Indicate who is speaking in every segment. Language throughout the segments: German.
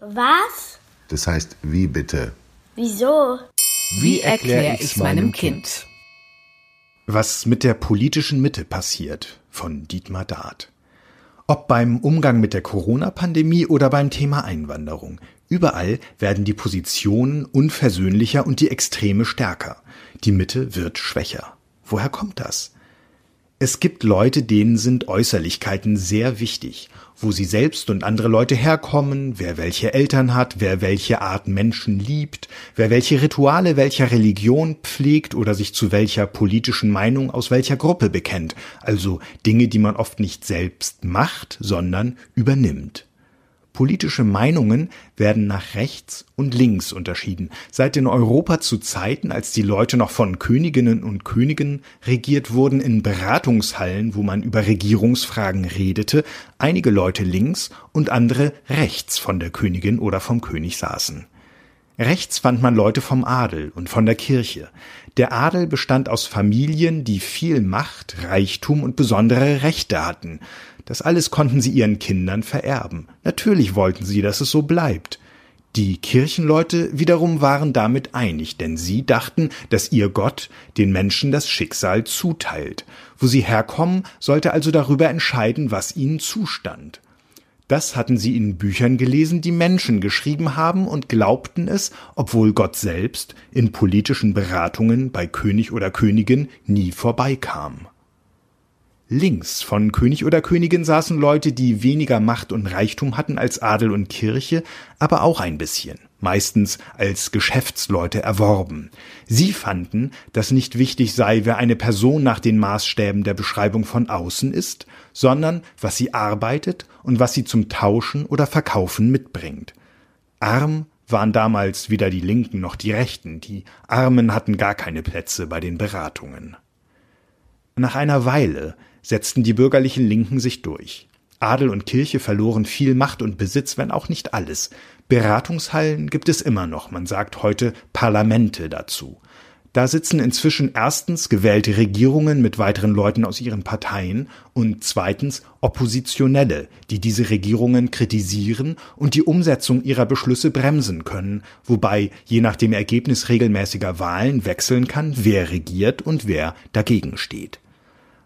Speaker 1: Was?
Speaker 2: Das heißt, wie bitte?
Speaker 1: Wieso?
Speaker 3: Wie erkläre ich meinem Kind?
Speaker 4: Was mit der politischen Mitte passiert von Dietmar Dart. Ob beim Umgang mit der Corona-Pandemie oder beim Thema Einwanderung. Überall werden die Positionen unversöhnlicher und die Extreme stärker. Die Mitte wird schwächer. Woher kommt das? Es gibt Leute, denen sind Äußerlichkeiten sehr wichtig, wo sie selbst und andere Leute herkommen, wer welche Eltern hat, wer welche Art Menschen liebt, wer welche Rituale welcher Religion pflegt oder sich zu welcher politischen Meinung aus welcher Gruppe bekennt, also Dinge, die man oft nicht selbst macht, sondern übernimmt. Politische Meinungen werden nach rechts und links unterschieden. Seit in Europa zu Zeiten, als die Leute noch von Königinnen und Königen regiert wurden, in Beratungshallen, wo man über Regierungsfragen redete, einige Leute links und andere rechts von der Königin oder vom König saßen. Rechts fand man Leute vom Adel und von der Kirche. Der Adel bestand aus Familien, die viel Macht, Reichtum und besondere Rechte hatten. Das alles konnten sie ihren Kindern vererben. Natürlich wollten sie, dass es so bleibt. Die Kirchenleute wiederum waren damit einig, denn sie dachten, dass ihr Gott den Menschen das Schicksal zuteilt. Wo sie herkommen, sollte also darüber entscheiden, was ihnen zustand. Das hatten sie in Büchern gelesen, die Menschen geschrieben haben und glaubten es, obwohl Gott selbst in politischen Beratungen bei König oder Königin nie vorbeikam. Links von König oder Königin saßen Leute, die weniger Macht und Reichtum hatten als Adel und Kirche, aber auch ein bisschen, meistens als Geschäftsleute erworben. Sie fanden, dass nicht wichtig sei, wer eine Person nach den Maßstäben der Beschreibung von außen ist, sondern was sie arbeitet und was sie zum Tauschen oder Verkaufen mitbringt. Arm waren damals weder die Linken noch die Rechten, die Armen hatten gar keine Plätze bei den Beratungen. Nach einer Weile setzten die bürgerlichen Linken sich durch. Adel und Kirche verloren viel Macht und Besitz, wenn auch nicht alles. Beratungshallen gibt es immer noch, man sagt heute Parlamente dazu. Da sitzen inzwischen erstens gewählte Regierungen mit weiteren Leuten aus ihren Parteien und zweitens Oppositionelle, die diese Regierungen kritisieren und die Umsetzung ihrer Beschlüsse bremsen können, wobei je nach dem Ergebnis regelmäßiger Wahlen wechseln kann, wer regiert und wer dagegen steht.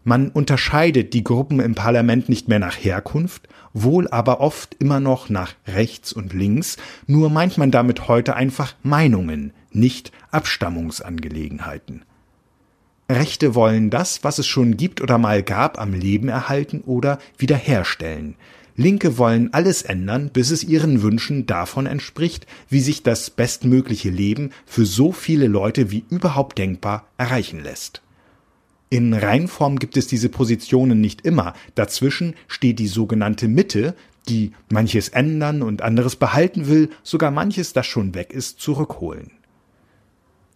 Speaker 4: Man unterscheidet die Gruppen im Parlament nicht mehr nach Herkunft, wohl aber oft immer noch nach rechts und links, nur meint man damit heute einfach Meinungen, nicht Abstammungsangelegenheiten. Rechte wollen das, was es schon gibt oder mal gab, am Leben erhalten oder wiederherstellen. Linke wollen alles ändern, bis es ihren Wünschen davon entspricht, wie sich das bestmögliche Leben für so viele Leute wie überhaupt denkbar erreichen lässt. In Reinform gibt es diese Positionen nicht immer. Dazwischen steht die sogenannte Mitte, die manches ändern und anderes behalten will, sogar manches, das schon weg ist, zurückholen.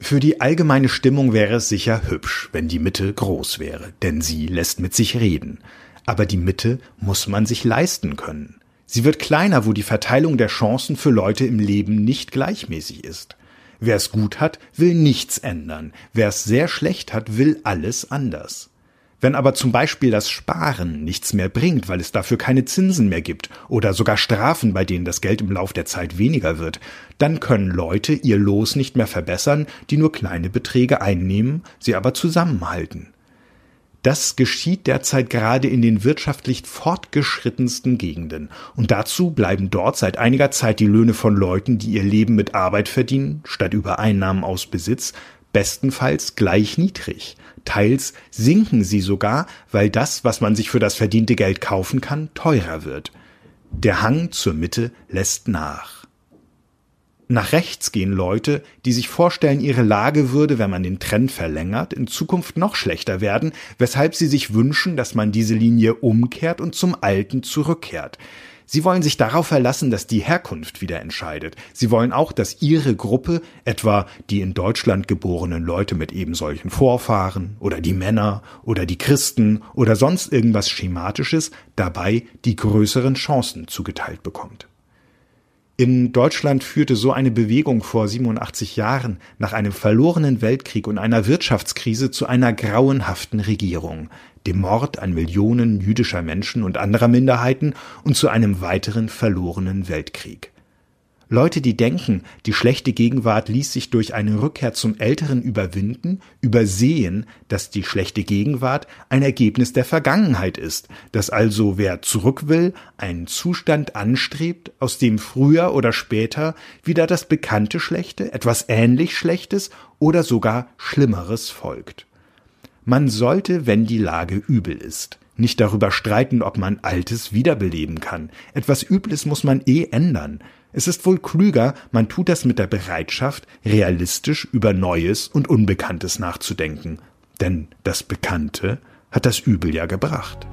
Speaker 4: Für die allgemeine Stimmung wäre es sicher hübsch, wenn die Mitte groß wäre, denn sie lässt mit sich reden. Aber die Mitte muss man sich leisten können. Sie wird kleiner, wo die Verteilung der Chancen für Leute im Leben nicht gleichmäßig ist. Wer es gut hat, will nichts ändern. Wer es sehr schlecht hat, will alles anders. Wenn aber zum Beispiel das Sparen nichts mehr bringt, weil es dafür keine Zinsen mehr gibt oder sogar Strafen, bei denen das Geld im Lauf der Zeit weniger wird, dann können Leute ihr Los nicht mehr verbessern, die nur kleine Beträge einnehmen, sie aber zusammenhalten. Das geschieht derzeit gerade in den wirtschaftlich fortgeschrittensten Gegenden. Und dazu bleiben dort seit einiger Zeit die Löhne von Leuten, die ihr Leben mit Arbeit verdienen, statt über Einnahmen aus Besitz, bestenfalls gleich niedrig. Teils sinken sie sogar, weil das, was man sich für das verdiente Geld kaufen kann, teurer wird. Der Hang zur Mitte lässt nach. Nach rechts gehen Leute, die sich vorstellen, ihre Lage würde, wenn man den Trend verlängert, in Zukunft noch schlechter werden, weshalb sie sich wünschen, dass man diese Linie umkehrt und zum Alten zurückkehrt. Sie wollen sich darauf verlassen, dass die Herkunft wieder entscheidet. Sie wollen auch, dass ihre Gruppe, etwa die in Deutschland geborenen Leute mit eben solchen Vorfahren oder die Männer oder die Christen oder sonst irgendwas Schematisches, dabei die größeren Chancen zugeteilt bekommt. In Deutschland führte so eine Bewegung vor 87 Jahren nach einem verlorenen Weltkrieg und einer Wirtschaftskrise zu einer grauenhaften Regierung. dem Mord an Millionen jüdischer Menschen und anderer Minderheiten und zu einem weiteren verlorenen Weltkrieg. Leute, die denken, die schlechte Gegenwart ließ sich durch eine Rückkehr zum Älteren überwinden, übersehen, dass die schlechte Gegenwart ein Ergebnis der Vergangenheit ist, dass also wer zurück will, einen Zustand anstrebt, aus dem früher oder später wieder das bekannte Schlechte, etwas ähnlich Schlechtes oder sogar Schlimmeres folgt. Man sollte, wenn die Lage übel ist, nicht darüber streiten, ob man Altes wiederbeleben kann. Etwas Übles muss man eh ändern. Es ist wohl klüger, man tut das mit der Bereitschaft, realistisch über Neues und Unbekanntes nachzudenken. Denn das Bekannte hat das Übel ja gebracht.